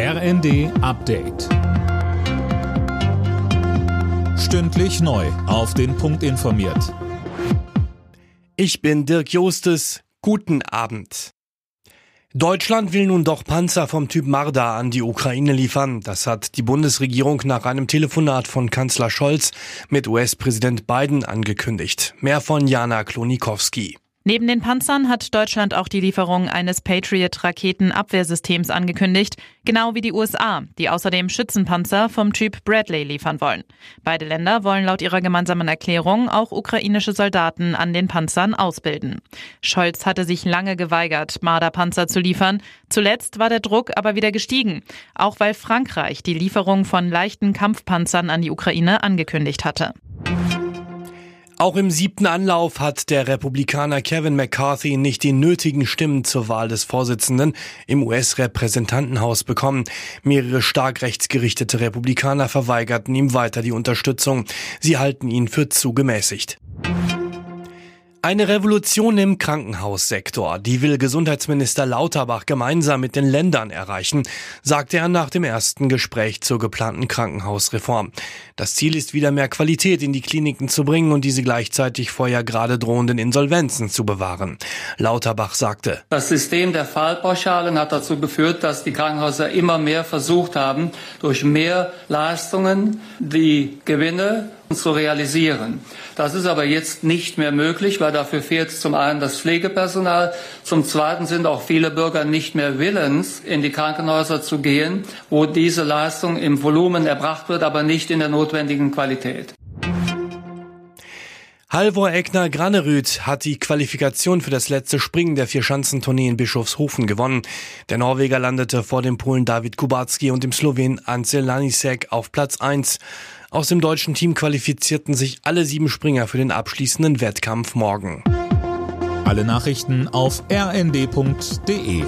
RND Update. Stündlich neu. Auf den Punkt informiert. Ich bin Dirk Jostes. Guten Abend. Deutschland will nun doch Panzer vom Typ Marder an die Ukraine liefern. Das hat die Bundesregierung nach einem Telefonat von Kanzler Scholz mit US-Präsident Biden angekündigt. Mehr von Jana Klonikowski. Neben den Panzern hat Deutschland auch die Lieferung eines Patriot-Raketenabwehrsystems angekündigt, genau wie die USA, die außerdem Schützenpanzer vom Typ Bradley liefern wollen. Beide Länder wollen laut ihrer gemeinsamen Erklärung auch ukrainische Soldaten an den Panzern ausbilden. Scholz hatte sich lange geweigert, Marder-Panzer zu liefern. Zuletzt war der Druck aber wieder gestiegen, auch weil Frankreich die Lieferung von leichten Kampfpanzern an die Ukraine angekündigt hatte. Auch im siebten Anlauf hat der Republikaner Kevin McCarthy nicht die nötigen Stimmen zur Wahl des Vorsitzenden im US-Repräsentantenhaus bekommen. Mehrere stark rechtsgerichtete Republikaner verweigerten ihm weiter die Unterstützung. Sie halten ihn für zu gemäßigt. Eine Revolution im Krankenhaussektor, die will Gesundheitsminister Lauterbach gemeinsam mit den Ländern erreichen, sagte er nach dem ersten Gespräch zur geplanten Krankenhausreform. Das Ziel ist wieder mehr Qualität in die Kliniken zu bringen und diese gleichzeitig vor ja gerade drohenden Insolvenzen zu bewahren. Lauterbach sagte, Das System der Fallpauschalen hat dazu geführt, dass die Krankenhäuser immer mehr versucht haben, durch mehr Leistungen die Gewinne zu realisieren. Das ist aber jetzt nicht mehr möglich, weil dafür fehlt zum einen das Pflegepersonal, zum zweiten sind auch viele Bürger nicht mehr willens, in die Krankenhäuser zu gehen, wo diese Leistung im Volumen erbracht wird, aber nicht in der notwendigen Qualität. Halvor Egner Granerüth hat die Qualifikation für das letzte Springen der Vierschanzentournee in Bischofshofen gewonnen. Der Norweger landete vor dem Polen David Kubacki und dem Slowen Ansel Lanisek auf Platz 1. Aus dem deutschen Team qualifizierten sich alle sieben Springer für den abschließenden Wettkampf morgen. Alle Nachrichten auf rnd.de